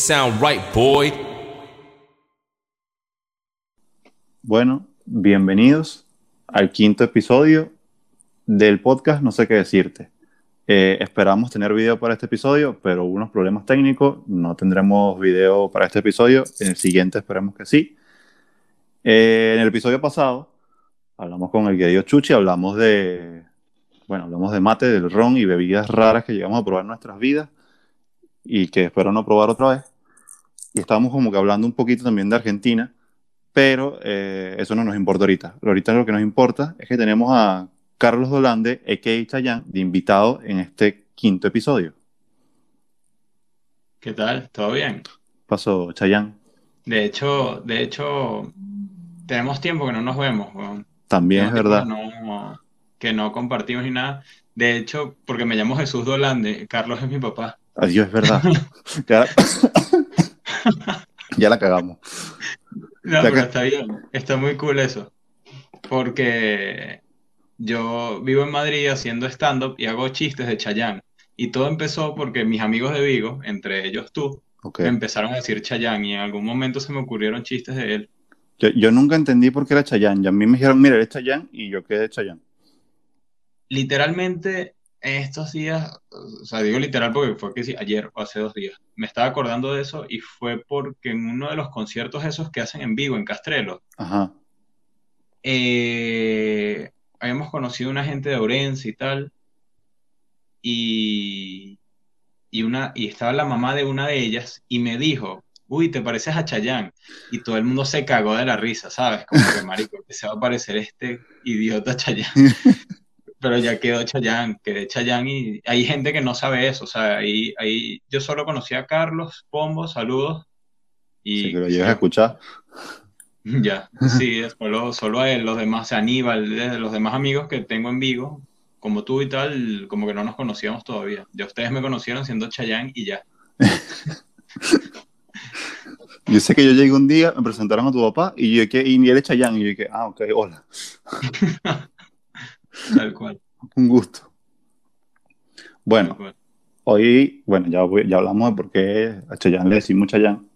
Sound right, boy. Bueno, bienvenidos al quinto episodio del podcast No sé qué decirte. Eh, esperamos tener video para este episodio, pero hubo unos problemas técnicos. No tendremos video para este episodio. En el siguiente esperemos que sí. Eh, en el episodio pasado hablamos con el querido Chuchi, hablamos de, bueno, hablamos de mate, del ron y bebidas raras que llegamos a probar en nuestras vidas y que espero no probar otra vez. Y estábamos como que hablando un poquito también de Argentina, pero eh, eso no nos importa ahorita. Ahorita lo que nos importa es que tenemos a Carlos Dolande, a.k.a. Chayán, de invitado en este quinto episodio. ¿Qué tal? ¿Todo bien? Pasó, Chayán. De hecho, de hecho, tenemos tiempo que no nos vemos. También es verdad. que no- que no compartimos ni nada. De hecho, porque me llamo Jesús Dolande, Carlos es mi papá. Adiós, es verdad. ya, ya la cagamos. No, pero está bien, está muy cool eso. Porque yo vivo en Madrid haciendo stand-up y hago chistes de Chayanne. Y todo empezó porque mis amigos de Vigo, entre ellos tú, me empezaron a decir Chayanne y en algún momento se me ocurrieron chistes de él. Yo, yo nunca entendí por qué era Chayán. Y a mí me dijeron, mira, eres Chayán, y yo quedé Chayán. Literalmente, en estos días, o sea, digo literal porque fue que sí, ayer o hace dos días, me estaba acordando de eso y fue porque en uno de los conciertos esos que hacen en Vigo, en Castrelo, Ajá. eh, habíamos conocido una gente de Orense y tal, y, y, una, y estaba la mamá de una de ellas y me dijo, uy, te pareces a Chayanne, y todo el mundo se cagó de la risa, ¿sabes? Como que, marico, que se va a parecer este idiota Chayanne. Pero ya quedó Chayanne, quedé Chayanne y hay gente que no sabe eso, o sea, ahí, ahí yo solo conocí a Carlos, Pombo, saludos, y Sí, que lo llegas a escuchar. ya, sí, solo, solo a él, los demás, sea, Aníbal, los demás amigos que tengo en Vigo, como tú y tal, como que no nos conocíamos todavía. Ya ustedes me conocieron siendo Chayanne y ya. Yo sé que yo llegué un día, me presentaron a tu papá, y yo que, y él es Chayán, y yo que, ah, ok, hola, Tal cual. un gusto. Bueno, cual. hoy, bueno, ya, ya hablamos de por qué a Chayán le decimos Chayán.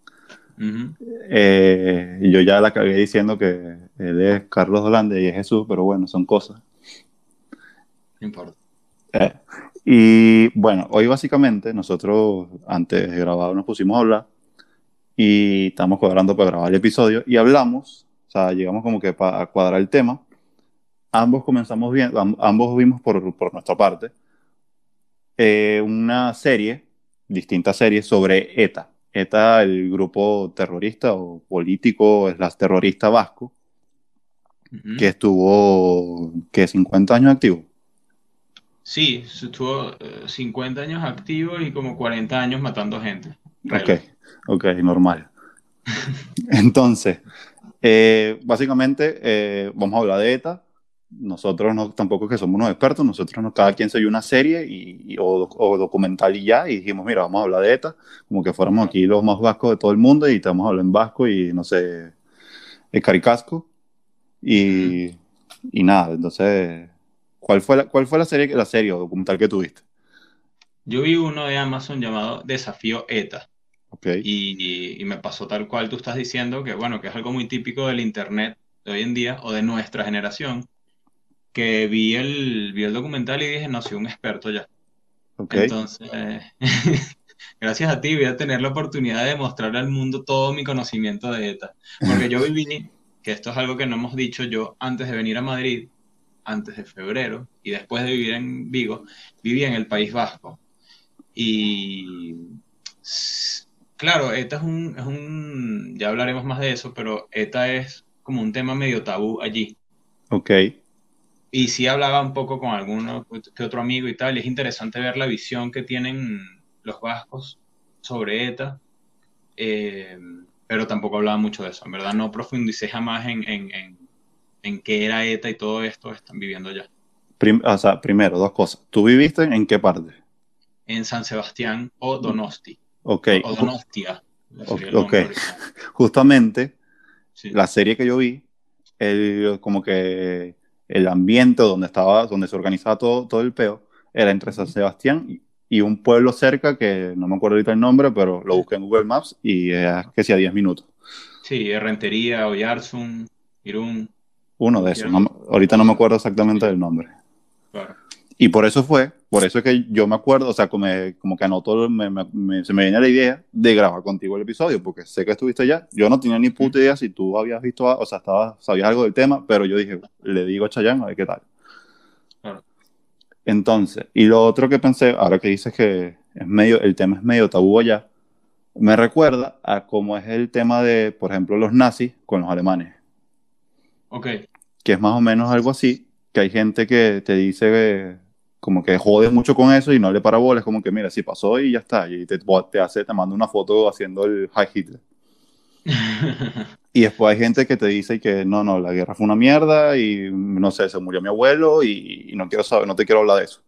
Ujú. Eh, y yo ya la cagué diciendo que él es Carlos Dolande y es Jesús, pero bueno, son cosas. No importa. Eh, y bueno, hoy básicamente nosotros antes de grabar nos pusimos a hablar y estamos cuadrando para grabar el episodio y hablamos, o sea, llegamos como que para cuadrar el tema. Ambos comenzamos bien, am- ambos vimos por, por nuestra parte eh, una serie, distintas series sobre ETA. ETA, el grupo terrorista o político, es la terrorista vasco, Ujú. que estuvo, que 50 años activo. Sí, estuvo eh, 50 años activo y como 40 años matando gente. Ok, Reloj. ok, normal. Entonces, eh, básicamente eh, vamos a hablar de ETA. Nosotros no, tampoco es que somos unos expertos, nosotros no, cada quien se vio una serie y, y- o, o documental y ya, y dijimos, mira, vamos a hablar de ETA, como que fuéramos aquí los más vascos de todo el mundo y a hablar en vasco y no sé, el caricasco. Y, y nada, entonces, ¿cuál fue la, cuál fue la serie, la serie o documental que tuviste? Yo vi uno de Amazon llamado Desafío ETA. Y, y me pasó tal cual tú estás diciendo, que bueno, que es algo muy típico del internet de hoy en día o de nuestra generación, que vi el, vi el documental y dije, no, soy un experto ya. ok, Entonces, gracias a ti voy a tener la oportunidad de mostrarle al mundo todo mi conocimiento de ETA. Porque yo viví, que esto es algo que no hemos dicho yo antes de venir a Madrid, antes de febrero, y después de vivir en Vigo, viví en el País Vasco. Y claro, ETA es un, es un, ya hablaremos más de eso, pero ETA es como un tema medio tabú allí. ok. Y sí hablaba un poco con alguno que otro amigo y tal, y es interesante ver la visión que tienen los vascos sobre ETA, eh, pero tampoco hablaba mucho de eso, en verdad no profundicé jamás en, en, en, en qué era ETA y todo esto están viviendo ya. Prim- o sea, primero, dos cosas. ¿Tú viviste en qué parte? En San Sebastián o Donosti, Ok, o Donostia, Ok. justamente Sí. la serie que yo vi, el, como que el ambiente donde estaba, donde se organizaba todo, todo el peo, era entre San Sebastián y, un pueblo cerca que no me acuerdo ahorita el nombre, pero lo busqué en Google Maps y es que sea 10 minutos. Sí, Rentería, Oyarzun, Irún. Uno de esos. ahorita no me acuerdo exactamente del nombre. Claro. Y por eso fue, por eso es que yo me acuerdo, o sea, como, como que anotó, me, se me viene la idea de grabar contigo el episodio, porque sé que estuviste allá. Yo no tenía ni puta idea si tú habías visto, o sea, estaba, sabías algo del tema, pero yo dije, le digo a Chayanne a ver qué tal. Claro. Entonces, y lo otro que pensé, ahora que dices que es medio, el tema es medio tabú allá, me recuerda a cómo es el tema de, por ejemplo, los nazis con los alemanes. Ok. Que es más o menos algo así, que hay gente que te dice como que jode mucho con eso y no le para bolas, como que mira, si pasó y ya está, y te, te hace, te manda una foto haciendo el High Hitler. y después hay gente que te dice que no, no, la guerra fue una mierda y no sé, se murió mi abuelo y, no quiero saber, no te quiero hablar de eso.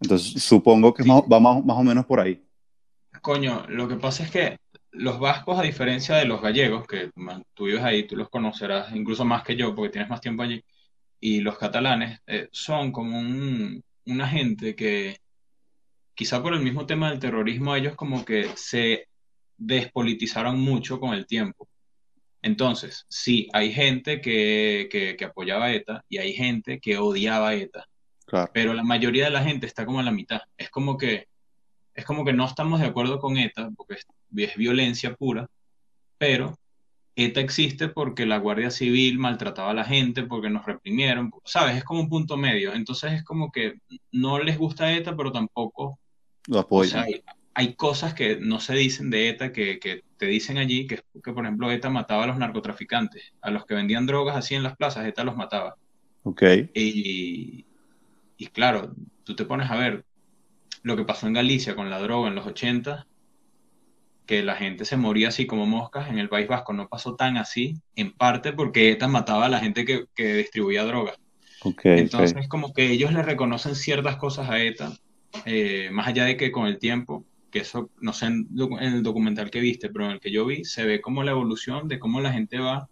Entonces, supongo que va más, más o menos por ahí. Coño, lo que pasa es que los vascos, a diferencia de los gallegos, que tú vives ahí, tú los conocerás incluso más que yo porque tienes más tiempo allí, y los catalanes eh, son como un, una gente que quizá por el mismo tema del terrorismo ellos como que se despolitizaron mucho con el tiempo. Entonces, sí, hay gente que, que, apoyaba a ETA y hay gente que odiaba a ETA. Pero la mayoría de la gente está como a la mitad. Es como que, es como que no estamos de acuerdo con ETA, porque es violencia pura, pero ETA existe porque la Guardia Civil maltrataba a la gente, porque nos reprimieron, ¿sabes? Es como un punto medio. Entonces es como que no les gusta ETA, pero tampoco lo apoyan. hay, cosas que no se dicen de ETA que, que te dicen allí, que, que, por ejemplo ETA mataba a los narcotraficantes, a los que vendían drogas así en las plazas, ETA los mataba. Ok. Y, y claro, tú te pones a ver lo que pasó en Galicia con la droga en los 80 que la gente se moría así como moscas en el País Vasco no pasó tan así, en parte porque ETA mataba a la gente que, que distribuía drogas. Entonces, como que ellos le reconocen ciertas cosas a ETA, eh, más allá de que con el tiempo, que eso, no sé en, el documental que viste, pero en el que yo vi, se ve como la evolución de cómo la gente va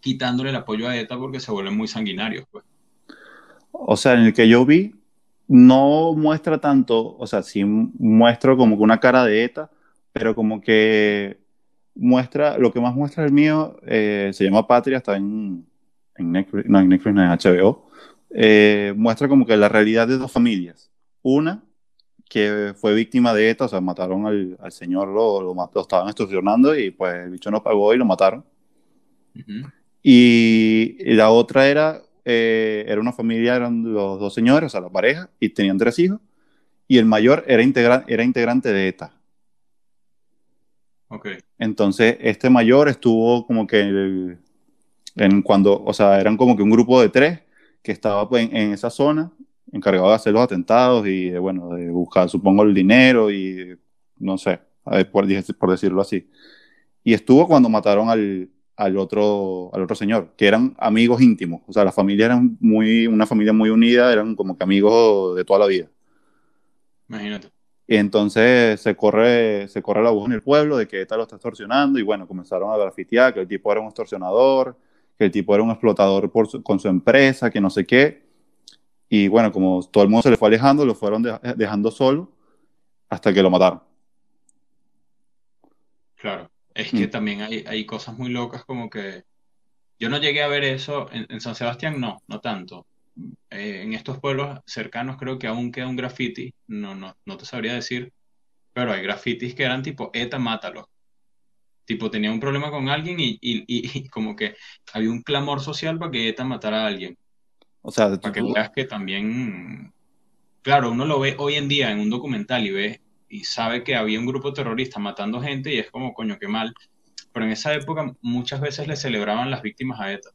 quitándole el apoyo a ETA porque se vuelven muy sanguinarios. Pues. O sea, en el que yo vi, no muestra tanto, o sea, sí muestro como que una cara de ETA, pero como que muestra, lo que más muestra el mío eh, se llama Patria, está en, en Netflix, no en Netflix, no en HBO, eh, muestra como que la realidad de dos familias. Una que fue víctima de ETA, o sea, mataron al, al señor, lo, lo, estaban extorsionando y pues el bicho no pagó y lo mataron. y, la otra era, eh, era una familia, eran los dos señores, o sea, la pareja, y tenían tres hijos, y el mayor era, integra era integrante de ETA. Entonces, este mayor estuvo como que en cuando, o sea, eran como que un grupo de tres que estaba pues, en, esa zona, encargado de hacer los atentados y, de, bueno, de buscar, supongo, el dinero y, no sé, por, por decirlo así. Y estuvo cuando mataron al, al, otro, al otro señor, que eran amigos íntimos, o sea, la familia era muy, una familia muy unida, eran como que amigos de toda la vida. Imagínate. Y entonces se corre, se corre la voz en el pueblo de que ETA lo está extorsionando y bueno, comenzaron a grafitear que el tipo era un extorsionador, que el tipo era un explotador por con su empresa, que no sé qué. Y bueno, como todo el mundo se le fue alejando, lo fueron dejando solo hasta que lo mataron. Claro, es que mm. también hay, hay, cosas muy locas como que yo no llegué a ver eso en, en San Sebastián, no, no tanto, eh, en estos pueblos cercanos creo que aún queda un graffiti, no, no, no te sabría decir, pero hay grafitis que eran tipo, ETA, mátalo. Tipo, tenía un problema con alguien y, y, y, como que había un clamor social para que ETA matara a alguien. O sea, para que veas que también, claro, uno lo ve hoy en día en un documental y ve y sabe que había un grupo terrorista matando gente y es como, coño, qué mal. Pero en esa época muchas veces le celebraban las víctimas a ETA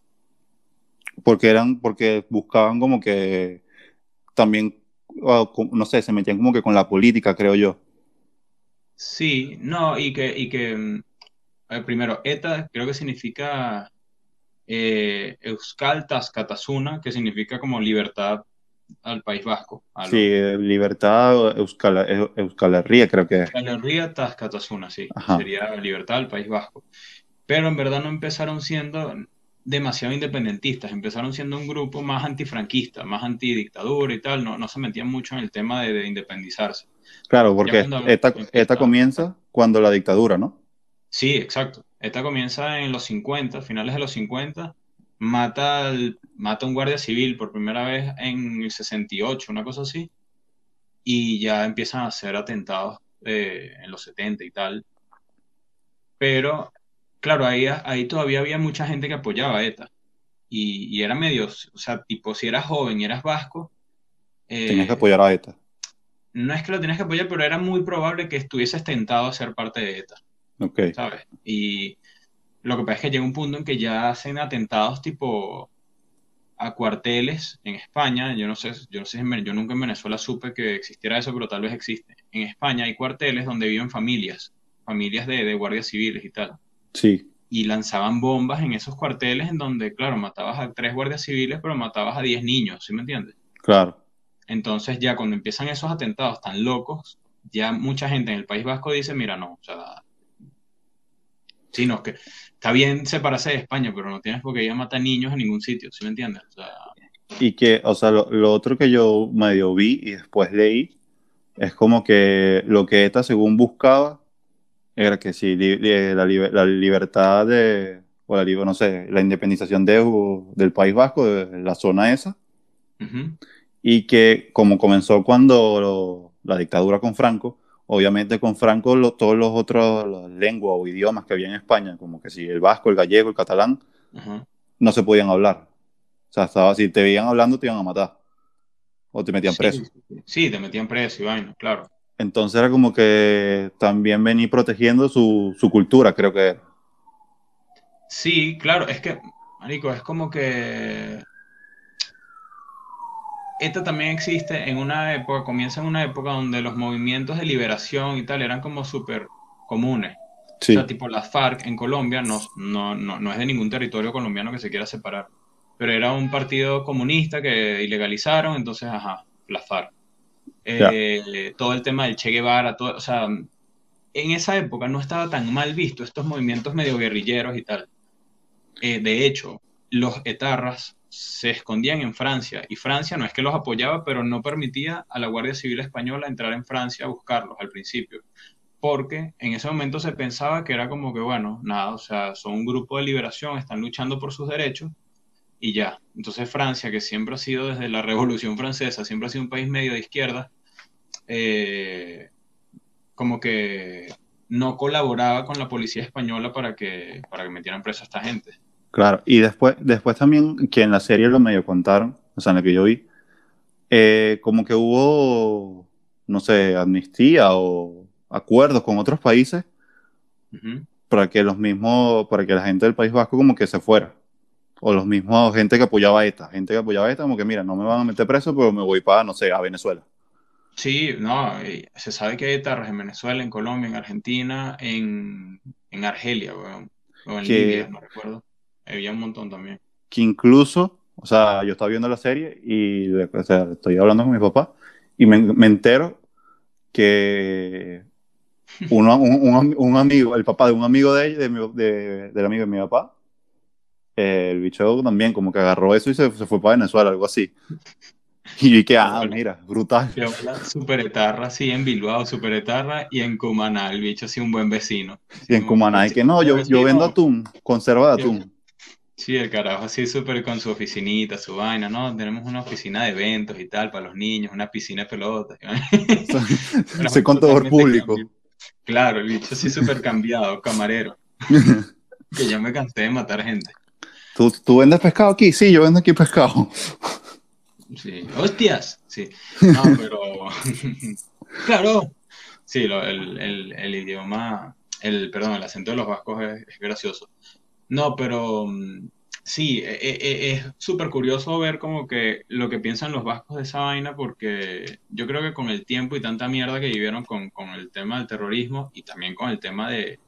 porque eran, porque buscaban como que también, no sé, se metían como que con la política, creo yo. Sí, no, y que, y que mm, primero, ETA creo que significa eh, Euskal Tascatasuna, que significa como libertad al País Vasco. Sí, libertad Euskal, Euskal creo que es. Euskal Herria sí, sería libertad al País Vasco. Pero en verdad no empezaron siendo demasiado independentistas, empezaron siendo un grupo más antifranquista, más antidictadura y tal, no, no se metían mucho en el tema de, independizarse. Claro, porque esta, esta comienza cuando la dictadura, ¿no? Sí, exacto. Esta comienza en los 50, finales de los 50, mata, al, mata a un guardia civil por primera vez en el 68, una cosa así, y ya empiezan a hacer atentados eh, en los 70 y tal. Pero, claro, ahí, ahí todavía había mucha gente que apoyaba a ETA. Y, era medio, o sea, tipo, si eras joven y eras vasco. Eh, tenías que apoyar a ETA. No es que lo tenías que apoyar, pero era muy probable que estuvieses tentado a ser parte de ETA. Ok. ¿Sabes? Y lo que pasa es que llega un punto en que ya hacen atentados tipo a cuarteles en España. Yo no sé, yo no sé, yo nunca en Venezuela supe que existiera eso, pero tal vez existe. En España hay cuarteles donde viven familias, familias de, de guardias civiles y tal. Sí. Y lanzaban bombas en esos cuarteles en donde, claro, matabas a tres guardias civiles, pero matabas a diez niños, ¿sí me entiendes? Claro. Entonces ya cuando empiezan esos atentados tan locos, ya mucha gente en el País Vasco dice, mira, no, o sea, sí, no, que está bien separarse de España, pero no tienes por qué ir a matar niños en ningún sitio, ¿sí me entiendes? y que, o sea, lo, otro que yo medio vi y después leí es como que lo que ETA según buscaba era que sí, la, la, libertad de, o la, no sé, la independización de, del País Vasco, de la zona esa, y que como comenzó cuando la dictadura con Franco, Obviamente con Franco todos los otros lenguas o idiomas que había en España, como que si el vasco, el gallego, el catalán, no se podían hablar. O sea, estaba, si te veían hablando te iban a matar. O te metían preso. Sí, te metían preso y vaina, claro. Entonces era como que también venía protegiendo su, su cultura, creo que Sí, claro, es que, Marico, es como que esta también existe en una época, comienza en una época donde los movimientos de liberación y tal eran como súper comunes. O sea, tipo la FARC en Colombia no, no, no, es de ningún territorio colombiano que se quiera separar, pero era un partido comunista que ilegalizaron, entonces, ajá, la FARC. Eh, todo el tema del Che Guevara, o sea, en esa época no estaba tan mal visto estos movimientos medio guerrilleros y tal. Eh, de hecho, los etarras se escondían en Francia y Francia no es que los apoyaba, pero no permitía a la Guardia Civil Española entrar en Francia a buscarlos al principio, porque en ese momento se pensaba que era como que, bueno, nada, o sea, son un grupo de liberación, están luchando por sus derechos y ya. Entonces Francia, que siempre ha sido desde la Revolución Francesa, siempre ha sido un país medio de izquierda, eh, como que no colaboraba con la policía española para que, para que metieran preso a esta gente. Claro, y después, después también, que en la serie lo medio contaron, o sea, en la que yo vi, eh, como que hubo, no sé, amnistía o acuerdos con otros países para que los mismos, para que la gente del País Vasco como que se fuera. O los mismos gente que apoyaba a esta, gente que apoyaba a esta, como que mira, no me van a meter preso, pero me voy para, no sé, a Venezuela. Sí, no, se sabe que hay etarras en Venezuela, en Colombia, en Argentina, en, Argelia, o en Libia, no recuerdo había un montón también. Que incluso, o sea, yo estaba viendo la serie y o sea, estoy hablando con mi papá y me, me entero que uno, un, un, amigo, el papá de un amigo de ella, de de, del amigo de mi papá, el bicho también como que agarró eso y se, se fue para Venezuela, algo así. Y que, ah, mira, brutal. Super etarra, sí, en Bilbao, super etarra, y en Cumaná, el bicho sí, un buen vecino. y en Cumaná, y que no, yo, yo vendo atún, conserva de atún. Sí, el carajo así súper con su oficinita, su vaina, ¿no? Tenemos una oficina de eventos y tal para los niños, una piscina de pelotas. Ese contador público. Claro, el bicho así súper cambiado, camarero. que ya me cansé de matar gente. ¿Tú, ¿Tú vendes pescado aquí? Sí, yo vendo aquí pescado. Sí, hostias. Sí, no, pero. claro. Sí, el, el, el, idioma, el, perdón, el acento de los vascos es gracioso. No, pero mm, sí, e, e, e, es súper curioso ver como que lo que piensan los vascos de esa vaina, porque yo creo que con el tiempo y tanta mierda que vivieron con, el tema del terrorismo y también con el tema de,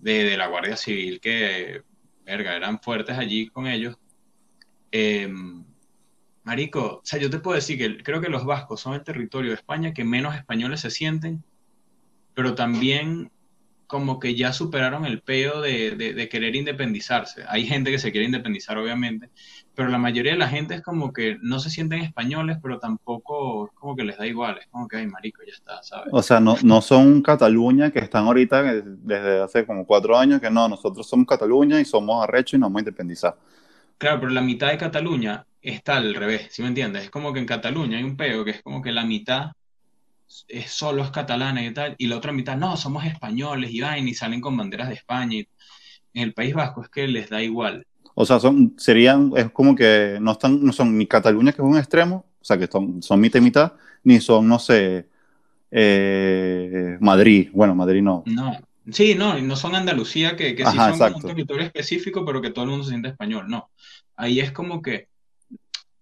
de, la Guardia Civil, que, verga, eran fuertes allí con ellos. Em, marico, o sea, yo te puedo decir que creo que los vascos son el territorio de España que menos españoles se sienten, pero también como que ya superaron el peo de, de, querer independizarse. Hay gente que se quiere independizar, obviamente, pero la mayoría de la gente es como que no se sienten españoles, pero tampoco como que les da igual, es como que, ay, marico, ya está, ¿sabes? O sea, no, no son Cataluña que están ahorita desde hace como cuatro años, que no, nosotros somos Cataluña y somos arrechos y nos vamos a independizar. Claro, pero la mitad de Cataluña está al revés, ¿sí me entiendes? Es como que en Cataluña hay un peo que es como que la mitad es solo es catalana y tal, y la otra mitad, no, somos españoles y vaina, y salen con banderas de España. Y en el País Vasco es que les da igual. O sea, son, serían, es como que no, están, no son ni Cataluña, que es un extremo, o sea, que son, son mitad y mitad, ni son, no sé, eh, Madrid. Bueno, Madrid no. No, sí, no, no son Andalucía, que, que sí son un territorio específico, pero que todo el mundo se siente español. No. Ahí es como que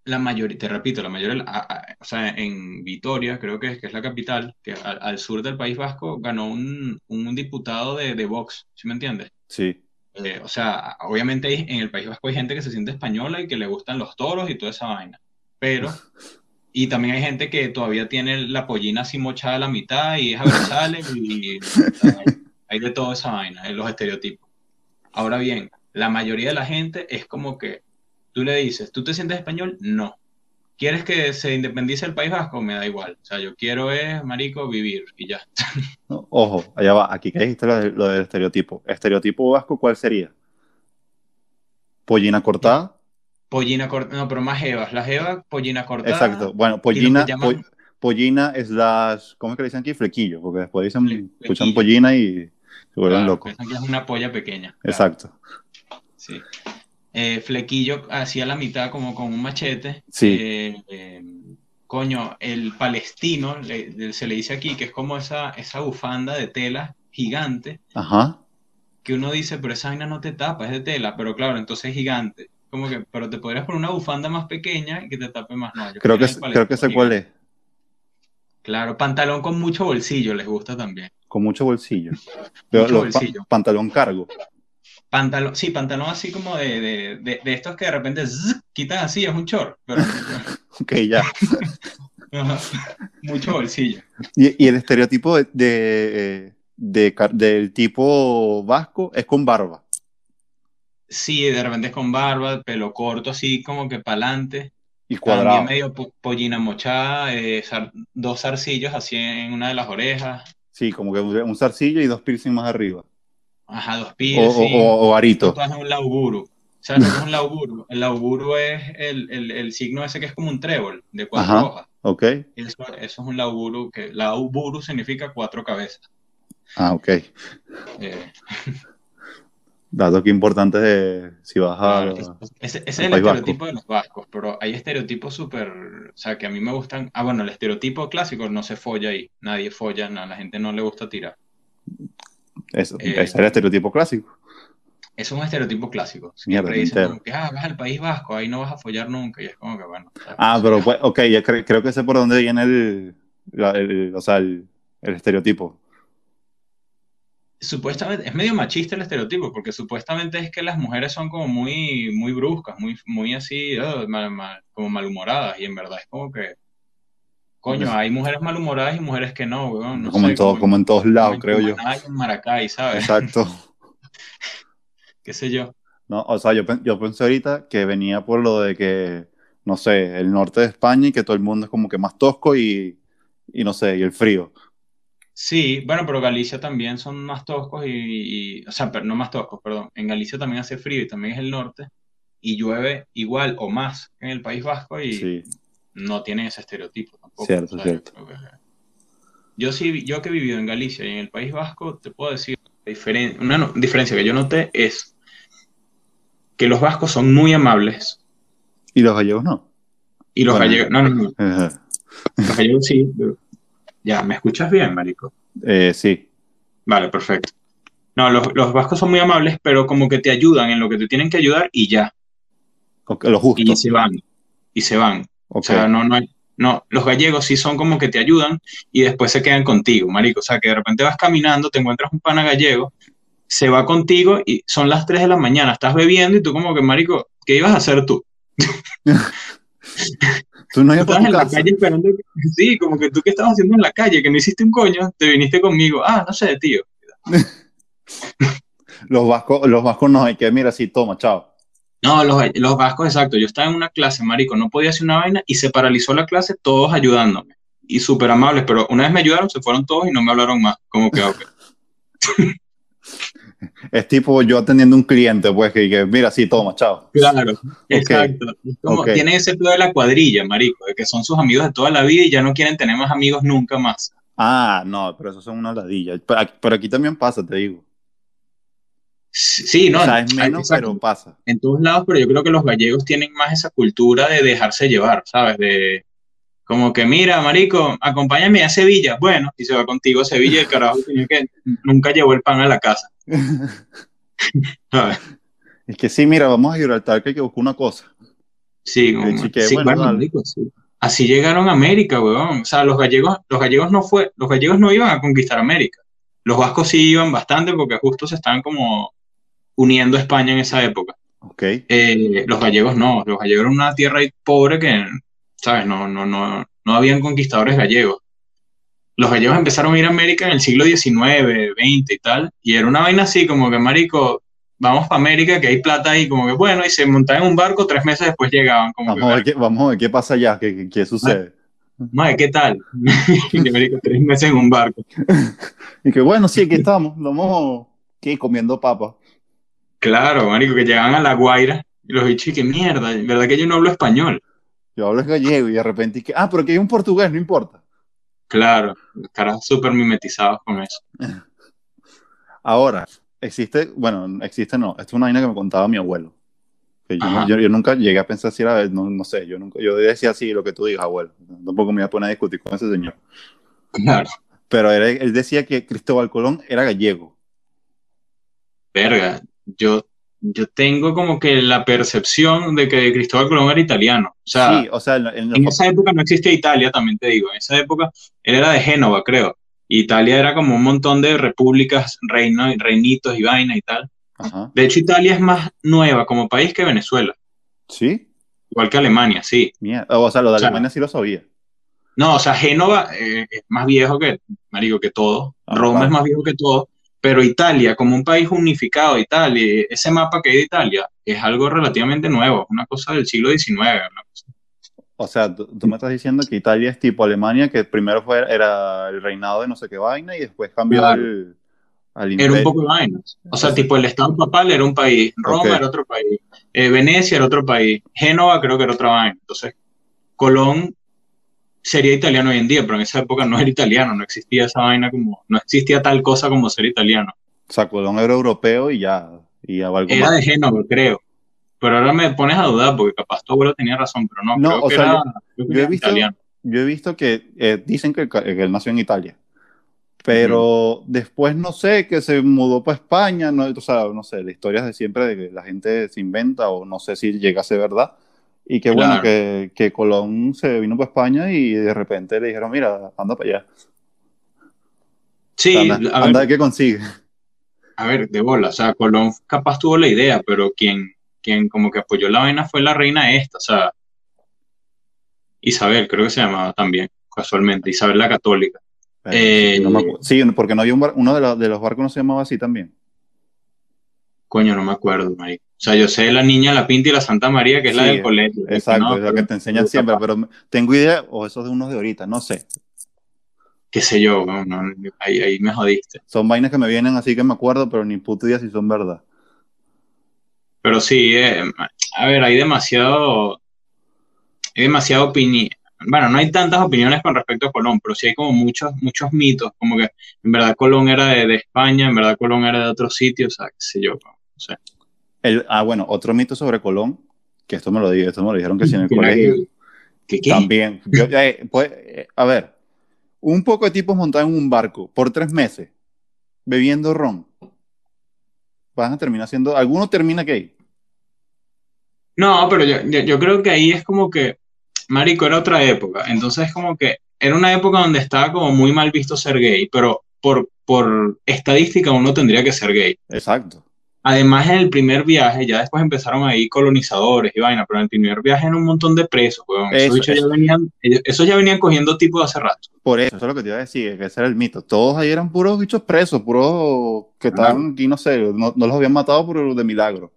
la mayoría, te repito, la mayoría, o sea, en Vitoria, creo que es, que es la capital, que al, sur del País Vasco ganó un, un diputado de, de, Vox, ¿sí me entiendes? Sí. Eh, o sea, obviamente en el País Vasco hay gente que se siente española y que le gustan los toros y toda esa vaina, pero... Y también hay gente que todavía tiene la pollina así mochada a la mitad y es abrazable y, hay de toda esa vaina, los estereotipos. Ahora bien, la mayoría de la gente es como que Tú le dices, ¿tú te sientes español? No. ¿Quieres que se independice el País Vasco? Me da igual. O sea, yo quiero es, marico, vivir y ya. ojo, allá va. Aquí que dijiste lo, del estereotipo. ¿Estereotipo vasco cuál sería? ¿Pollina cortada? Pollina cortada, no, pero más evas. Las evas, pollina cortada. Exacto. Bueno, pollina, pollina es las, ¿cómo es que le dicen aquí? Flequillo, porque después dicen, escuchan pollina y se vuelven locos. Es una polla pequeña. Exacto. Sí. Eh, flequillo hacia la mitad como con un machete. Sí. Eh, eh, coño, el palestino, se le dice aquí, que es como esa, esa bufanda de tela gigante. Ajá. Que uno dice, pero esa vaina no te tapa, es de tela, pero claro, entonces es gigante. Como que, pero te podrías poner una bufanda más pequeña y que te tape más. No, creo, que, creo que sé cuál es. Claro, pantalón con mucho bolsillo les gusta también. Con mucho bolsillo. mucho bolsillo. pantalón cargo. Pantalón, sí, pantalón así como de, de, de, estos que de repente quitan así, es un short. Pero... ok, ya. Mucho bolsillo. ¿Y, y el estereotipo de, de, del tipo vasco es con barba. Sí, de repente es con barba, pelo corto, así como que para adelante. Y cuadrado. También medio pollina mochada, eh, dos zarcillos así en una de las orejas. Sí, como que un zarcillo y dos piercing más arriba. Ajá, dos pies. O, o, o, arito. Tú un lauburu. ¿Sabes lo que es un lauburu? El lauburu es el, el, el, signo ese que es como un trébol de cuatro Ajá, hojas. Ok. Eso, eso, es un lauburu, que lauburu significa cuatro cabezas. Ah, ok. Eh. Datos que importantes de si vas a. ese, es el estereotipo de los vascos, pero hay estereotipos súper. O sea, que a mí me gustan. Ah, bueno, el estereotipo clásico no se folla ahí. Nadie folla, a la gente no le gusta tirar. Es, eh, es el estereotipo clásico. Es un estereotipo clásico. Siempre dicen que, ah, vas al País Vasco, ahí no vas a follar nunca. Y es como que, bueno. Ah, pero, pues, ok, creo que sé por dónde viene el, o sea, el, estereotipo. Supuestamente, es medio machista el estereotipo, porque supuestamente es que las mujeres son como muy, muy bruscas, muy, muy así, oh, como malhumoradas, y en verdad es como que Coño, hay mujeres malhumoradas y mujeres que no, weón. como, en todo, como en todos lados, creo yo. en Maracay, ¿sabes? Exacto. Qué sé yo. No, o sea, yo, yo pensé ahorita que venía por lo de que, no sé, el norte de España y que todo el mundo es como que más tosco y, y no sé, y el frío. Sí, bueno, pero Galicia también son más toscos y, o sea, pero no más toscos, perdón. En Galicia también hace frío y también es el norte y llueve igual o más que en el País Vasco y sí no tiene ese estereotipo Cierto, cierto. Yo sí, yo que he vivido en Galicia y en el País Vasco, te puedo decir, una diferencia que yo noté es que los vascos son muy amables. ¿Y los gallegos no? Y los gallegos, no, no, no. Los gallegos sí. Ya, ¿me escuchas bien, Marico? Eh, sí. Vale, perfecto. No, los, los, vascos son muy amables, pero como que te ayudan en lo que te tienen que ayudar y ya. lo justo. Y se van. Y se van. O sea, no, no, no, los gallegos sí son como que te ayudan y después se quedan contigo, marico. O sea, que de repente vas caminando, te encuentras un pana gallego, se va contigo y son las 3 de la mañana, estás bebiendo y tú como que, marico, ¿qué ibas a hacer tú? tú no ibas en la calle esperando. Sí, como que tú qué estabas haciendo en la calle, que no hiciste un coño, te viniste conmigo. Ah, no sé, tío. los vascos, los vascos no hay que, mira, sí, toma, chao. No, los, los vascos, exacto. Yo estaba en una clase, marico, no podía hacer una vaina y se paralizó la clase, todos ayudándome. Y súper amables, pero una vez me ayudaron, se fueron todos y no me hablaron más. Como que, ok. es tipo yo atendiendo un cliente, pues, que, que mira, sí, toma, chao. Claro, exacto. Como, Tienen ese pedo de la cuadrilla, marico, de que son sus amigos de toda la vida y ya no quieren tener más amigos nunca más. Ah, no, pero eso son una ladilla. Pero aquí también pasa, te digo. Sí, no. O sea, es menos, pero pasa. En todos lados, pero yo creo que los gallegos tienen más esa cultura de dejarse llevar, ¿sabes? De como que, mira, marico, acompáñame a Sevilla. Bueno, y se va contigo a Sevilla y el carajo que nunca llevó el pan a la casa. es que sí, mira, vamos a Gibraltar que hay que buscar una cosa. Sí, como, sí, bueno, Así llegaron a América, weón. O sea, los gallegos, los gallegos no fue, los gallegos no iban a conquistar América. Los vascos sí iban bastante porque justo se estaban como uniendo a España en esa época. Okay. Eh, los gallegos no, los gallegos eran una tierra pobre que ¿sabes? No, no, no, no habían conquistadores gallegos. Los gallegos empezaron a ir a América en el siglo XIX, XX y tal, y era una vaina así, como que, marico, vamos para América, que hay plata ahí, como que, bueno, y se montaban en un barco, tres meses después llegaban. Como vamos, a ver qué, vamos a ver qué pasa allá, qué, qué sucede. Madre, ¿qué tal? que tres meses en un barco. y que, bueno, sí, aquí estamos, vamos ¿qué? comiendo papas. Claro, marico, que llegan a La Guaira, y los bichos, qué mierda, ¿verdad que yo no hablo español? yo hablo gallego y de repente, que, ah, pero que hay un portugués, no importa. Claro, caras súper mimetizados con eso. Ahora, existe, bueno, existe no, esto es una vaina que me contaba mi abuelo. Que yo, yo, nunca llegué a pensar si era, no, no, sé, yo nunca, yo decía así lo que tú digas, abuelo. Tampoco me iba a poner a discutir con ese señor. Claro. Pero él decía que Cristóbal Colón era gallego. Verga, yo yo tengo como que la percepción de que Cristóbal Colón era italiano. O sea, sí, o sea en, esa época no existía Italia, también te digo. En esa época él era de Génova, creo. Italia era como un montón de repúblicas, reino, reinitos y vainas y tal. De hecho, Italia es más nueva como país que Venezuela. ¿Sí? Igual que Alemania, sí. O sea, lo de Alemania sí lo sabía. No, o sea, Génova eh, es más viejo que, marico, que todo. Ah, Roma es más viejo que todo pero Italia, como un país unificado Italia, ese mapa que hay de Italia, es algo relativamente nuevo, una cosa del siglo XIX. O sea, tú, me estás diciendo que Italia es tipo Alemania, que primero fue, era el reinado de no sé qué vaina y después cambió al, imperio. Era un poco de vainas. O sea, tipo el Estado papal era un país, Roma era otro país, eh, Venecia era otro país, Génova creo que era otra vaina. Entonces, Colón sería italiano hoy en día, pero en esa época no era italiano, no existía esa vaina como, no existía tal cosa como ser italiano. Colón era europeo y ya, y ya Era de Génova, creo. Pero ahora me pones a dudar porque capaz tu abuelo tenía razón, pero no, no creo o que sea, era, yo, he visto, italiano. Yo he visto que eh, dicen que, él nació en Italia, pero después no sé, que se mudó para España, no, o sea, no sé, la historia es de siempre de que la gente se inventa o no sé si llega a ser verdad, y qué bueno que, que, Colón se vino para España y de repente le dijeron, mira, anda para allá. Sí, anda, a ver, ¿qué consigue? A ver, de bola, o sea, Colón capaz tuvo la idea, pero quien, quien como que apoyó la vaina fue la reina esta, o sea, Isabel, creo que se llamaba también, casualmente, Isabel la Católica. Eh, sí, porque no había un uno de, de los barcos no se llamaba así también. Coño, no me acuerdo, marico. O sea, yo sé la niña, la Pinta y la Santa María, que es la del colegio. Exacto, es la que te enseñan siempre, pero tengo idea, o esos de unos de ahorita, no sé. Qué sé yo, ahí, ahí, me jodiste. Son vainas que me vienen así que me acuerdo, pero ni puto idea si son verdad. Pero sí, eh, a ver, hay demasiado, hay demasiada opinión. Bueno, no hay tantas opiniones con respecto a Colón, pero sí hay como muchos, muchos mitos, como que en verdad Colón era de, de España, en verdad Colón era de otros sitios, o sea, qué sé yo, no sé ah, bueno, otro mito sobre Colón, que esto me lo, esto me lo dijeron que sí en el colegio. ¿Qué, qué? También. Eh, pues, eh, a ver, un poco de tipos montados en un barco por tres meses, bebiendo ron. Van a terminar siendo. ¿Alguno termina gay? No, pero yo, yo, creo que ahí es como que. Marico, era otra época. Entonces, es como que. Era una época donde estaba como muy mal visto ser gay, pero por, por estadística uno tendría que ser gay. Exacto Además, en el primer viaje, ya después empezaron ahí colonizadores y vaina, pero en el primer viaje eran un montón de presos, weón. Esos, Eso, bichos ya venían, ellos- esos ya venían cogiendo tipo de hace rato. Por eso, eso es lo que te iba a decir, que ese era el mito. Todos ahí eran puros bichos presos, puros que estaban aquí, no sé, no, no los habían matado por de milagro.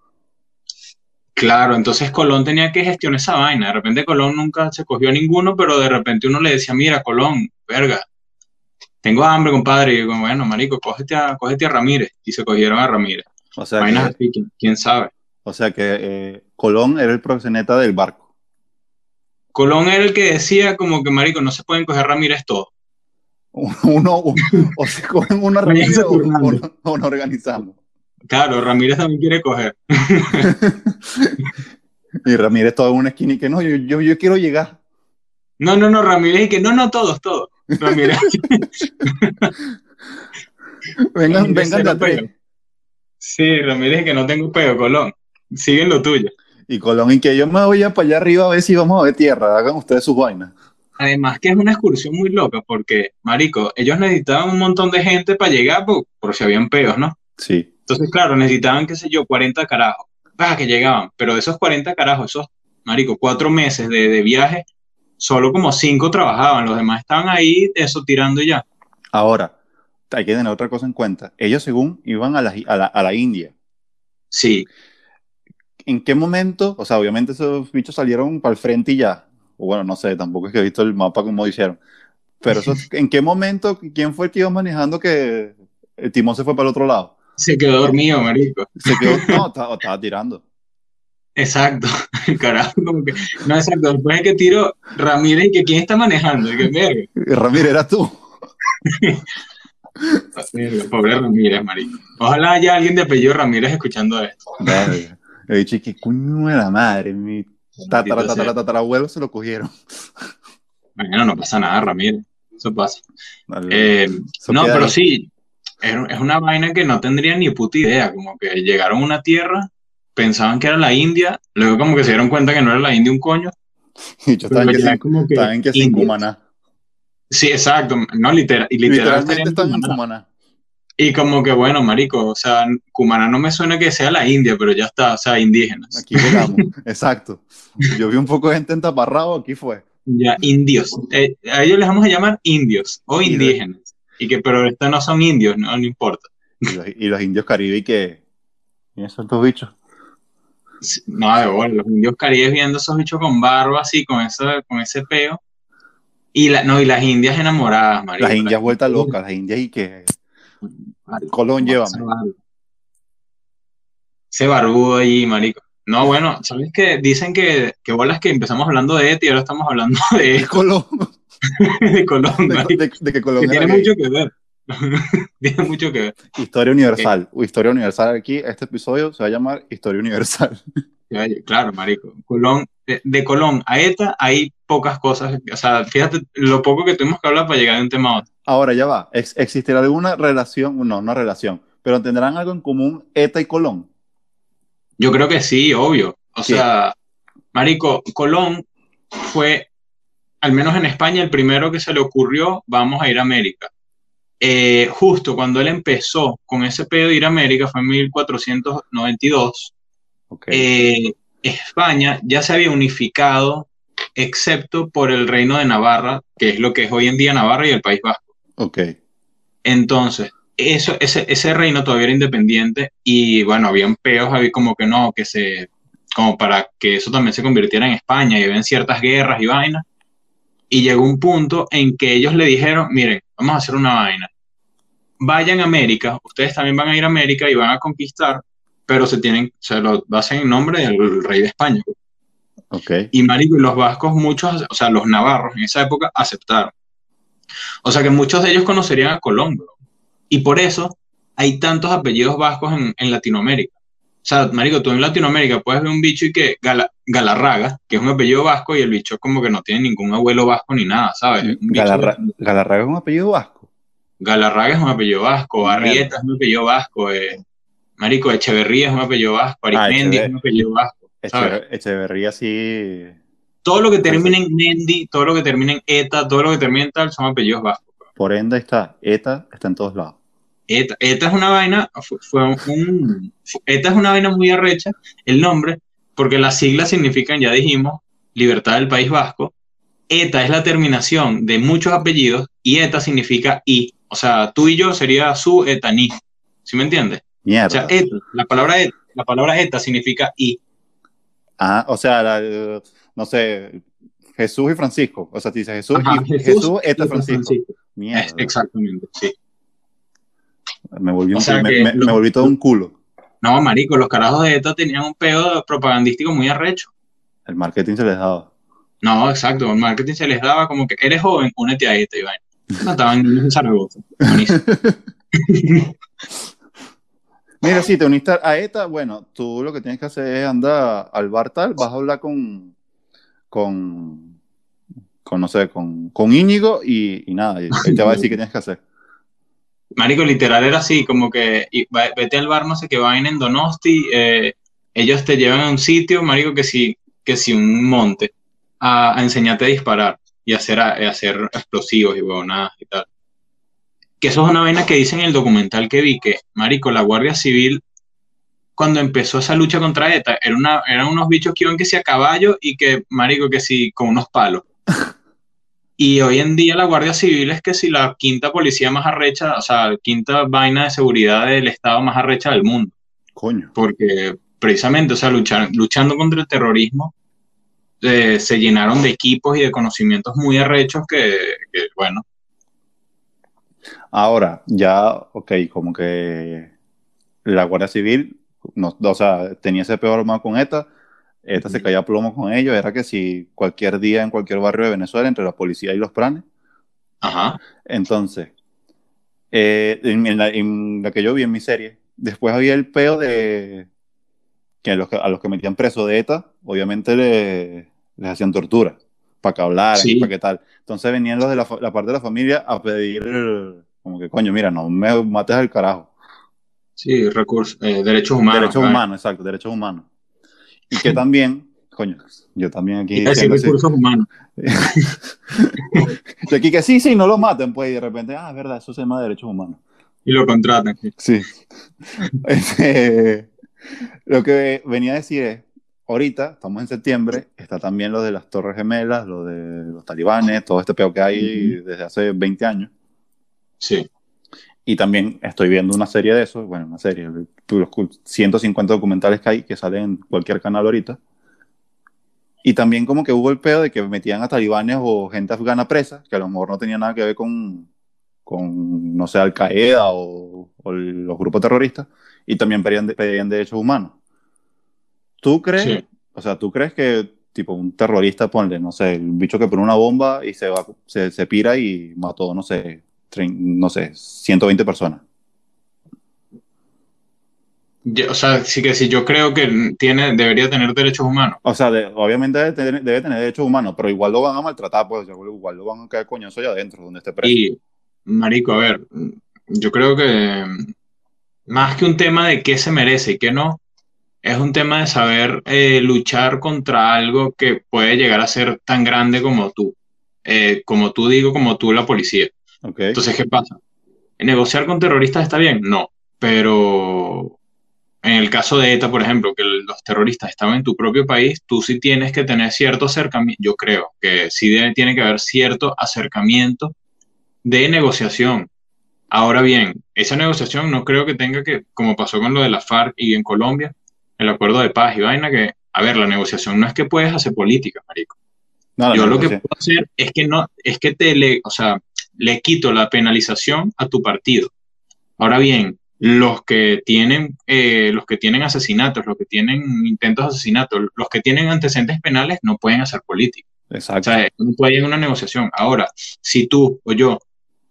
Claro, entonces Colón tenía que gestionar esa vaina. De repente Colón nunca se cogió a ninguno, pero de repente uno le decía, mira, Colón, verga, tengo hambre, compadre. Y yo, bueno, marico, cógete a, cógete a Ramírez. Y se cogieron a Ramírez. O sea Vainas que, así, ¿quién, quién sabe? o sea que eh, Colón era el proxeneta del barco. Colón era el que decía como que, marico, no se pueden coger Ramírez todos. Uno, un- o se cogen una Vayan reunión o, turnando. o- o nos organizamos. Claro, Ramírez también quiere coger. Y Ramírez todo en una esquina y que no, yo, yo, yo quiero llegar. No, no, no, Ramírez y que no, no, todos, todos. Ramírez. Vengan, Ramírez vengan de a tres. Sí, Ramírez que no tengo peo, Colón. Siguen lo tuyo. Y Colón y que yo me voy a para allá arriba a ver si vamos a ver tierra. Hagan ustedes sus vainas. Además que es una excursión muy loca porque, marico, ellos necesitaban un montón de gente para llegar por, por si habían peos, ¿no? Sí. Entonces, claro, necesitaban, qué sé yo, 40 carajos. Ah, que llegaban. Pero de esos 40 carajos, esos, marico, cuatro meses de, de viaje, solo como cinco trabajaban. Los demás estaban ahí, eso, tirando ya. Ahora, hay que tener otra cosa en cuenta. Ellos, según iban a la, a la, a la India, Sí, ¿en qué momento? O sea, obviamente esos bichos salieron para el frente y ya. O bueno, no sé, tampoco es que he visto el mapa como hicieron. Pero eso, ¿en qué momento? ¿Quién fue el que iba manejando que el timón se fue para el otro lado? se quedó dormido, marico. Se quedó, no, estaba, estaba tirando. Exacto. Carajo, como que. No, exacto. Después de que tiro Ramírez y que quién está manejando. Y que verga. Ramírez, eras tú. Pobre Ramírez, marico. Ojalá haya alguien de apellido Ramírez escuchando esto. He dicho, que coño de la madre, mi tatarabuelo se lo cogieron. Bueno, no pasa nada, Ramírez. Eso pasa. Eh, no, pero sí, es, una vaina que no tendrían ni puta idea, como que llegaron a una tierra, pensaban que era la India, luego como que se dieron cuenta que no era la India un coño, Y yo estaba en que que que sin. Cumaná. Sí, exacto, no literal, Literalmente en. Y como que bueno, marico, o sea, Cumaná no me suena que sea la India, pero ya está, o sea, indígenas, Aquí llegamos. Exacto. Yo vi un poco de gente en taparrabo, aquí fue. ya indios, Eh, a ellos les vamos a llamar indios o indígenas, y que pero estos no son indios, no, no importa. Y los, y los indios caribe que. ¿Quiénes son estos bichos? No, de bola, los indios caribes viendo esos bichos con barba así, con ese, con ese peo. Y, la, no, y las indias enamoradas, marico. Las indias vueltas locas, las indias y que. Marico, Colón, barbudo. Ese barbudo allí, marico. No, bueno, ¿sabes qué? Dicen que, que bolas que empezamos hablando de ETI y ahora estamos hablando De de, Colón. de Colón, De, marico. de- de que Colón Que era tiene mucho que ver. tiene mucho que ver. Historia universal. Historia universal aquí. Este episodio se va a llamar Historia universal. Claro, marico. Colón, de, de Colón a ETA hay pocas cosas. O sea, fíjate lo poco que tuvimos que hablar para llegar de un tema a otro. Ahora ya va. ¿Ex- ¿Existirá alguna relación? No, no relación. Pero tendrán algo en común ETA y Colón. Yo creo que sí, obvio. O ¿Qué? sea, Marico, Colón fue, al menos en España, el primero que se le ocurrió, vamos a ir a América. Eh, justo cuando él empezó con ese pedo de ir a América, fue en 1492, Eh, España ya se había unificado, excepto por el reino de Navarra, que es lo que es hoy en día Navarra y el País Vasco. ok. Entonces, eso, ese, ese reino todavía era independiente y bueno, habían peos, había como que no, que se, como para que eso también se convirtiera en España y habían ciertas guerras y vainas. Y llegó un punto en que ellos le dijeron, miren, vamos a hacer una vaina. Vayan a América, ustedes también van a ir a América y van a conquistar, pero se tienen, se lo hacen en nombre del rey de España. Ok. Y marico, y los vascos, muchos, o sea, los navarros en esa época aceptaron. O sea que muchos de ellos conocerían a Colón, bro. Y por eso hay tantos apellidos vascos en, en Latinoamérica. O sea, marico, tú en Latinoamérica puedes ver un bicho y que Gala- Galarraga, que es un apellido vasco, y el bicho como que no tiene ningún abuelo vasco ni nada, ¿sabes? Un bicho- Galarra- Galarraga es un apellido vasco. Galarraga es un apellido vasco, Arrieta es un apellido vasco, eh, marico, Echeverría es un apellido vasco, Arismendi es un apellido vasco, Echeverría sí. Todo lo que termina en Mendi, todo lo que termina en ETA, todo lo que termina en tal, son apellidos vascos. Por ende está. ETA está en todos lados. ETA. ETA es una vaina, fue, un, ETA es una vaina muy arrecha, el nombre, porque las siglas significan, ya dijimos, libertad del País Vasco. ETA es la terminación de muchos apellidos y ETA significa I. O sea, tú y yo sería su etaní. ¿Sí me entiendes? Mierda. O sea, ETA, la palabra ETA, la palabra ETA significa I. Ah, o sea, la, no sé, Jesús y Francisco. O sea, te dice Jesús Ajá, y Jesús Jesús, y eta Francisco. Francisco. Mierda. Es- exactamente, sí. Me volví, un, O sea me, que me- lo- me volví todo un culo. No, marico, los carajos de ETA tenían un pedo propagandístico muy arrecho. El marketing se les daba. No, exacto, el marketing se les daba como que eres joven, únete a ETA, y vaina. Mataban niños en Zaragoza. Buenísimo. Mira, si te uniste a ETA, bueno, tú lo que tienes que hacer es andar al bar tal, vas a hablar con, con, con no sé, con, con Íñigo y, nada, él te va a decir qué tienes que hacer. Marico, literal era así, como que y vete al bar, no sé qué vaina en Donosti, eh, ellos te llevan a un sitio, marico, que si, que si un monte, a, enseñarte a disparar y hacer, a hacer explosivos y huevonadas y tal. Que eso es una vaina que dice en el documental que vi, que, marico, la Guardia Civil, cuando empezó esa lucha contra ETA, era una, eran unos bichos que iban que si a caballo y que, marico, que si con unos palos. Y hoy en día la Guardia Civil es que si la quinta policía más arrecha, o sea, quinta vaina de seguridad del Estado más arrecha del mundo. Coño. Porque precisamente, o sea, luchar, luchando contra el terrorismo, eh, se llenaron de equipos y de conocimientos muy arrechos que, que, bueno, Ahora, ya, ok, como que la Guardia Civil, no, o sea, tenía ese peor armado con ETA, ETA se caía a plomo con ellos, era que si cualquier día en cualquier barrio de Venezuela, entre la policía y los pranes, ajá, entonces, eh, en, en la, en la que yo vi en mi serie, después había el peo de que a los que, a los que metían preso de ETA, obviamente le- les hacían tortura, para que hablaran, Sí. para qué tal. Entonces venían los de la, parte de la familia a pedir, como que, coño, mira, no me mates al carajo. sí, recursos, eh, derechos humanos. derechos humanos, exacto, derechos humanos. Y que también, coño, yo también aquí así, recursos humanos. yo aquí que sí, sí, no lo maten, pues, y de repente, ah, es verdad, eso se llama derechos humanos. Y lo contratan. Sí. Este, lo que venía a decir es, ahorita, estamos en septiembre, está también lo de las Torres Gemelas, lo de los talibanes, todo este peo que hay desde hace 20 años. Sí, Y también estoy viendo una serie de eso, bueno, una serie, los 150 documentales que hay que salen en cualquier canal ahorita. Y también como que hubo el pedo de que metían a talibanes o gente afgana presa, que a lo mejor no tenía nada que ver con, con no sé, Al Qaeda o, o los grupos terroristas, y también pedían, pedían derechos humanos. ¿Tú crees, Sí. o sea, tú crees que tipo un terrorista, ponle, no sé, el bicho que pone una bomba y se va, se, se pira y mató, no sé, no sé, 120 personas? Yo- o sea, sí que sí, yo creo que tiene, debería tener derechos humanos. O sea, de- obviamente debe tener, debe tener derechos humanos, pero igual lo van a maltratar, pues igual lo van a caer coñazo allá adentro, donde esté preso. Y, marico, a ver, yo creo que más que un tema de qué se merece y qué no, es un tema de saber eh, luchar contra algo que puede llegar a ser tan grande como tú. Eh, como tú digo, como tú la policía. Entonces, ¿qué pasa? ¿Negociar con terroristas está bien? No, pero en el caso de ETA, por ejemplo, que los terroristas estaban en tu propio país, tú sí tienes que tener cierto acercamiento, yo creo que sí debe- tiene que haber cierto acercamiento de negociación. Ahora bien, esa negociación no creo que tenga que, como pasó con lo de la FARC y en Colombia, el acuerdo de paz y vaina, que, a ver, la negociación no es que puedes hacer política, marico. No, Yo lo que puedo hacer es que no, es que te le, o sea, le quito la penalización a tu partido. Ahora bien, los que tienen, eh, los que tienen asesinatos, los que tienen intentos de asesinato, los que tienen antecedentes penales no pueden hacer política. O Exacto. sea, no puede ir en una negociación. Ahora, si tú o yo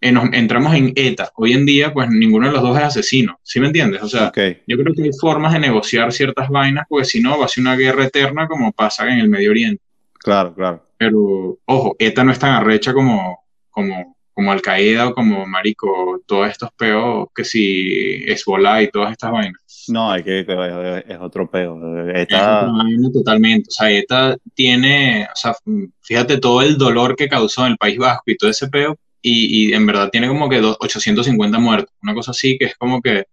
eh, nos entramos en ETA, hoy en día, pues ninguno de los dos es asesino. ¿Sí me entiendes? O sea, ok, yo creo que hay formas de negociar ciertas vainas, porque si no, va a ser una guerra eterna como pasa en el Medio Oriente. claro, claro. Pero, ojo, ETA no es tan arrecha como, como, como Al Qaeda o como Marico, todos estos peos que si Hezbollah y todas estas vainas. No, hay que, es otro peo. Es Está, otra vaina totalmente. O sea, ETA tiene, o sea, fíjate todo el dolor que causó en el País Vasco y todo ese peo, y, en verdad tiene como que 850 muertos, una cosa así que es como que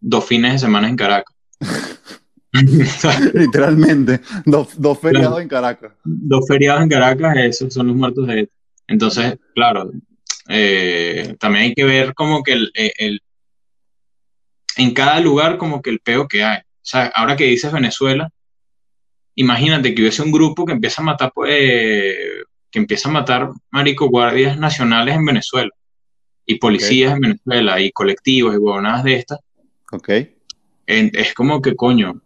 dos fines de semana en Caracas. Literalmente, dos, feriados en Caracas. Dos feriados en Caracas, esos son los muertos de ETA. Entonces, claro, eh, también hay que ver como que el, en cada lugar como que el peo que hay. O sea, ahora que dices Venezuela, imagínate que hubiese un grupo que empieza a matar, pues, que empieza a matar, marico, guardias nacionales en Venezuela, y policías en Venezuela, y colectivos, y huevonadas de estas. Ok. es como que, coño,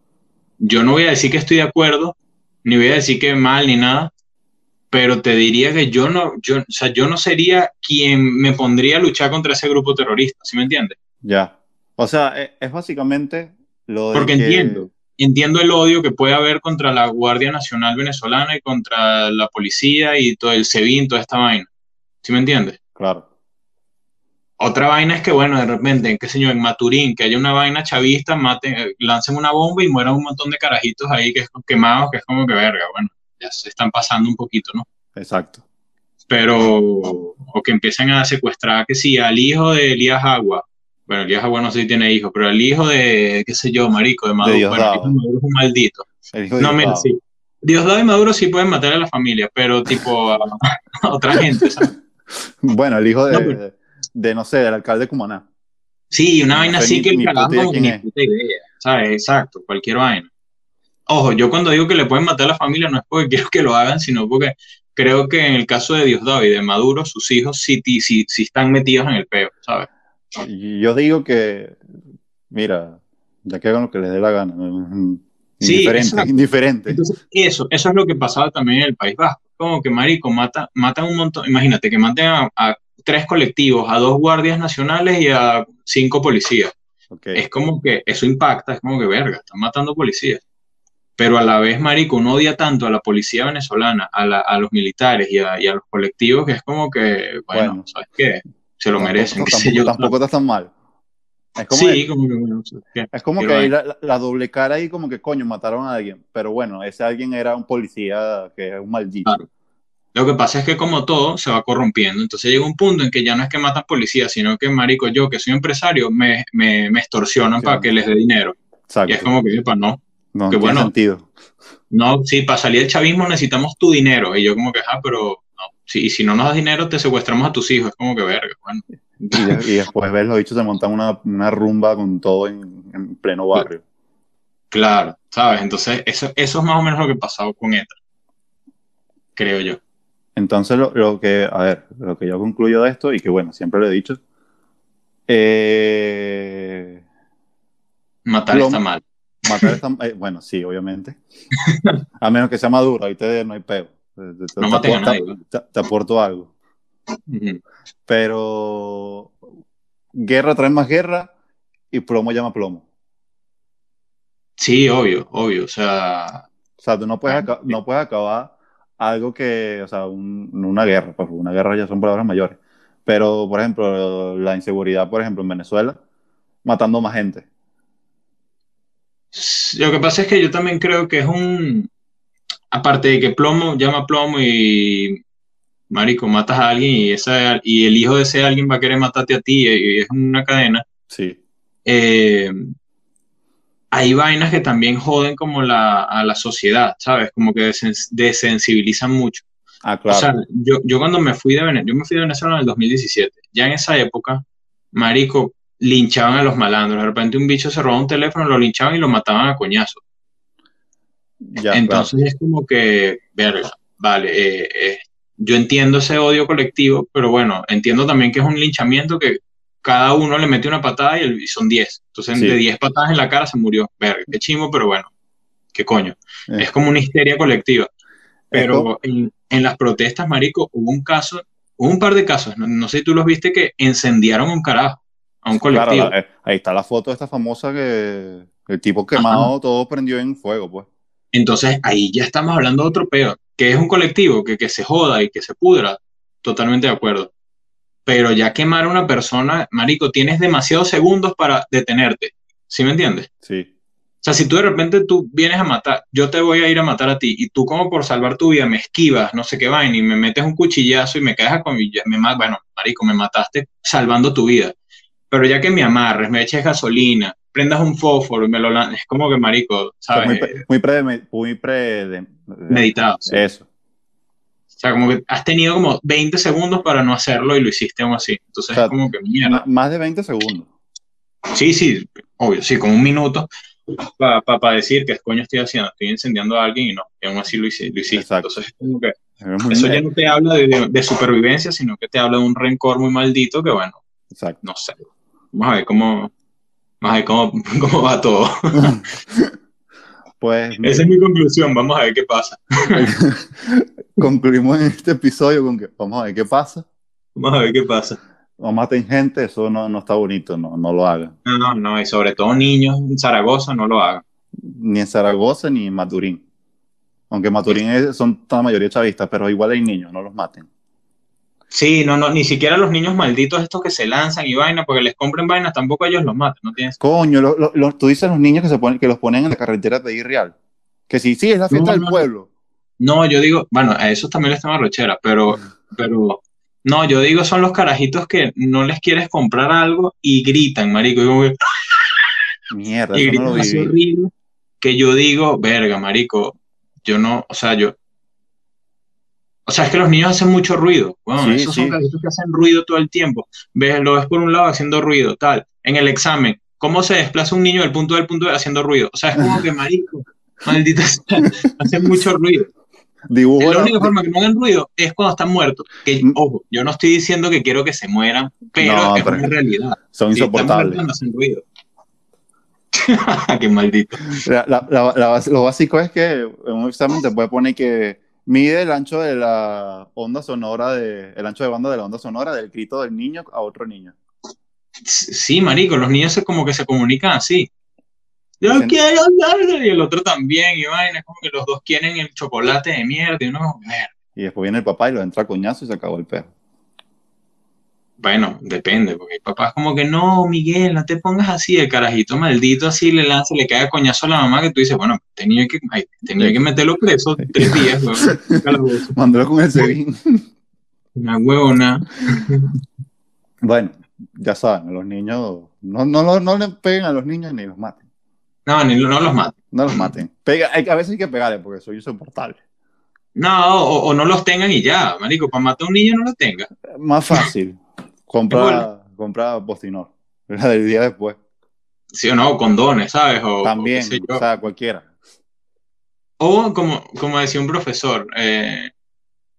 yo no voy a decir que estoy de acuerdo, ni voy a decir que mal, ni nada, pero te diría que yo no, yo, o sea, yo no sería quien me pondría a luchar contra ese grupo terrorista, ¿sí me entiendes? Ya. O sea, e, es, básicamente lo de Porque entiendo, entiendo el odio que puede haber contra la Guardia Nacional Venezolana y contra la policía y todo el SEBIN, toda esta vaina. ¿Sí me entiendes? Claro. Otra vaina es que, bueno, de repente, qué sé yo, en Maturín, que haya una vaina chavista, maten, eh, lancen una bomba y mueran un montón de carajitos ahí que es quemados, que es como que verga, bueno, ya se están pasando un poquito, ¿no? Exacto. Pero, o que empiecen a secuestrar, que sí, al hijo de Elías Agua, bueno, Elías Agua no sé si tiene hijos, pero el hijo de, qué sé yo, marico, de Maduro, bueno, Maduro es un maldito. no, mira, sí. Diosdado y Maduro sí pueden matar a la familia, pero tipo a, otra gente, ¿sabes? Bueno, el hijo de, de, no sé, del alcalde de Cumaná. Sí, una vaina así que el carajo ni puta idea, ¿sabes? Exacto, cualquier vaina. Ojo, yo cuando digo que le pueden matar a la familia no es porque quiero que lo hagan, sino porque creo que en el caso de Diosdado y de Maduro, sus hijos sí, sí, sí están metidos en el peo, ¿sabes? Yo digo que, mira, ya que hagan lo que les dé la gana. Sí, indiferente, indiferente. Entonces, eso, eso es lo que pasaba también en el País Vasco. Como que, marico, mata, matan un montón. Imagínate que maten a, tres colectivos, a dos guardias nacionales y a cinco policías. Es como que eso impacta, es como que, verga, están matando policías. Pero a la vez, marico, uno odia tanto a la policía venezolana, a, a los militares y a, y a, los colectivos que es como que, bueno. ¿sabes qué? Se lo merecen. Tampoco, tampoco está tan mal. Es como sí, como que, es como que la, doble cara ahí como que coño mataron a alguien, pero bueno, ese alguien era un policía que es un maldito. Lo que pasa es que como todo se va corrompiendo, entonces llega un punto en que ya no es que matan policías, sino que marico, yo que soy empresario, me, me, me extorsionan para que les dé dinero. Exacto. Y es como que, para no. No, que, bueno, sentido. No, sí, para salir del chavismo necesitamos tu dinero. Y yo como que, ah, pero y si no nos das dinero, te secuestramos a tus hijos. Es como que verga, bueno. Y, después ves los bichos se montan una, una rumba con todo en, pleno barrio. Claro, ¿sabes? Entonces, eso, eso es más o menos lo que pasado con ETA. Creo yo. Entonces, lo, lo, que, a ver, lo que yo concluyo de esto, y que bueno, siempre lo he dicho, eh, matar está mal. Matar está eh, bueno, sí, obviamente. a menos que sea maduro, ahí te, no hay peo. No te, te, aporto algo. Pero guerra trae más guerra y plomo llama plomo. Sí, obvio, obvio. O sea. O sea, tú no puedes, no puedes acabar algo que, o sea, una guerra, pues una guerra ya son palabras mayores. Pero, por ejemplo, la inseguridad, por ejemplo, en Venezuela, matando más gente. Lo que pasa es que yo también creo que es un, aparte de que plomo llama plomo y marico, matas a alguien y, esa, y el hijo de ese alguien va a querer matarte a ti y es una cadena. Sí. Eh, hay vainas que también joden como la, a la sociedad, ¿sabes? Como que desensibilizan mucho. Ah, claro. O sea, yo, yo cuando me fui de Venezuela, yo me fui de Venezuela en el 2017, ya en esa época, marico, linchaban a los malandros. De repente un bicho se robaba un teléfono, lo linchaban y lo mataban a coñazo. Ya, Entonces es como que, verga, vale, eh, eh, yo entiendo ese odio colectivo, pero bueno, entiendo también que es un linchamiento que cada uno le mete una patada y, son 10. Entonces, de 10 patadas en la cara se murió. Verga, qué chimo, pero bueno, qué coño. Eh. Es como una histeria colectiva. Pero en, las protestas, marico, hubo un caso, hubo un par de casos, no, sé si tú los viste, que incendiaron un carajo a un colectivo. Claro, ahí está la foto de esta famosa que el tipo quemado, todo prendió en fuego, pues. Entonces ahí ya estamos hablando de otro peor, que es un colectivo que, que se joda y que se pudra, totalmente de acuerdo. Pero ya quemar a una persona, marico, tienes demasiados segundos para detenerte. ¿Sí me entiendes? Sí. O sea, si tú de repente tú vienes a matar, yo te voy a ir a matar a ti y tú como por salvar tu vida me esquivas, no sé qué vaina y me metes un cuchillazo y me caes con me bueno, marico, me mataste salvando tu vida. Pero ya que me amarres, me eches gasolina, prendas un fósforo y me lo lanzas, es como que, marico, ¿sabes? Muy, pre, muy, pre, muy pre de, meditado. Sí. Eso. O sea, como que has tenido como 20 segundos para no hacerlo y lo hiciste aún así. Entonces O sea, es como que mierda. Más de 20 segundos. Sí, sí, obvio, sí, como un minuto para pa, pa decir que coño estoy haciendo, estoy incendiando a alguien y no, y aún así lo, hice, lo hiciste. Exacto. Entonces es como que Es eso ya no te habla de, de- de supervivencia, sino que te habla de un rencor muy maldito que bueno, Exacto. no sé. Vamos a ver cómo, vamos a ver cómo, cómo va todo. Pues Esa es mi conclusión, vamos a ver qué pasa. concluimos en este episodio con que vamos a ver qué pasa. Vamos a ver qué pasa. No maten gente, eso no, no está bonito, no, no lo hagan. No, no, no, y sobre todo niños en Zaragoza no lo hagan. Ni en Zaragoza ni en Maturín. Aunque Maturín es- son la mayoría chavistas, pero igual hay niños, no los maten. Sí, no, no, ni siquiera los niños malditos estos que se lanzan y vaina, porque les compren vainas, tampoco ellos los matan, no tienes. Coño, lo- lo- lo- tú dices los niños que, se ponen, que los ponen en la carretera de Irreal. Que sí, sí, es la fiesta No, del no, pueblo. No, yo digo, bueno, a esos también les tengo arrechera, pero, pero, no, yo digo son los carajitos que no les quieres comprar algo y gritan, marico, y, como que- Mierda, y gritan lo así horrible, que yo digo, verga, marico, yo no, o sea, yo, o sea, es que los niños hacen mucho ruido, bueno, Sí, esos son carajitos que hacen ruido todo el tiempo, ves, lo ves por un lado haciendo ruido, tal, en el examen, ¿cómo se desplaza un niño del punto al punto B haciendo ruido? O sea, es como que, marico, maldita sea, hacen mucho ruido. Dibujo La única forma que no hagan ruido es cuando están muertos. Que, Mm. ojo, yo no estoy diciendo que quiero que se mueran, pero No, es pero una realidad. son Si insoportables. muertos, no hacen ruido. Qué maldito. La- la- la- la base- lo básico es que en un examen te puede poner que mide el ancho de la onda sonora, de, el ancho de banda de la onda sonora del grito del niño a otro niño. Sí, marico, los niños se, como que se comunican así. Yo quiero hablar, y el otro también, y vaina, es como que los dos quieren el chocolate de mierda, y uno, "Ver". Y después viene el papá y lo entra a coñazo y se acabó el perro. Bueno, depende, porque el papá es como que, no, Miguel, no te pongas así, el carajito maldito así le lanza, le cae a coñazo a la mamá, que tú dices, bueno, tenía que, ay, tenía que meterlo preso tres días, calabozo. Mándalo con el sebín. Una huevona. Bueno, ya saben, a los niños, no, no, no, no le peguen a los niños ni los maten. No, ni, no los mata. No los maten. Pega, hay- a veces hay que pegarle porque soy insoportable. No, o, o no los tengan y ya, marico, para matar a un niño no los tenga. Más fácil. Compra, Bueno. compra Postinor. La del día después. Sí o no, condones, ¿sabes? O, También, o, sea, cualquiera. O como, como decía un profesor, eh,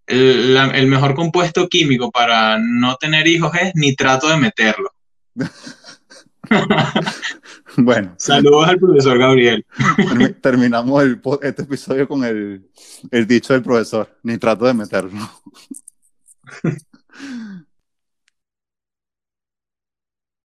el, la- el mejor compuesto químico para no tener hijos es nitrato de meterlo. Bueno, Saludos al profesor Gabriel. termi- terminamos el, este episodio con el, el dicho del profesor. Ni trato de meterlo.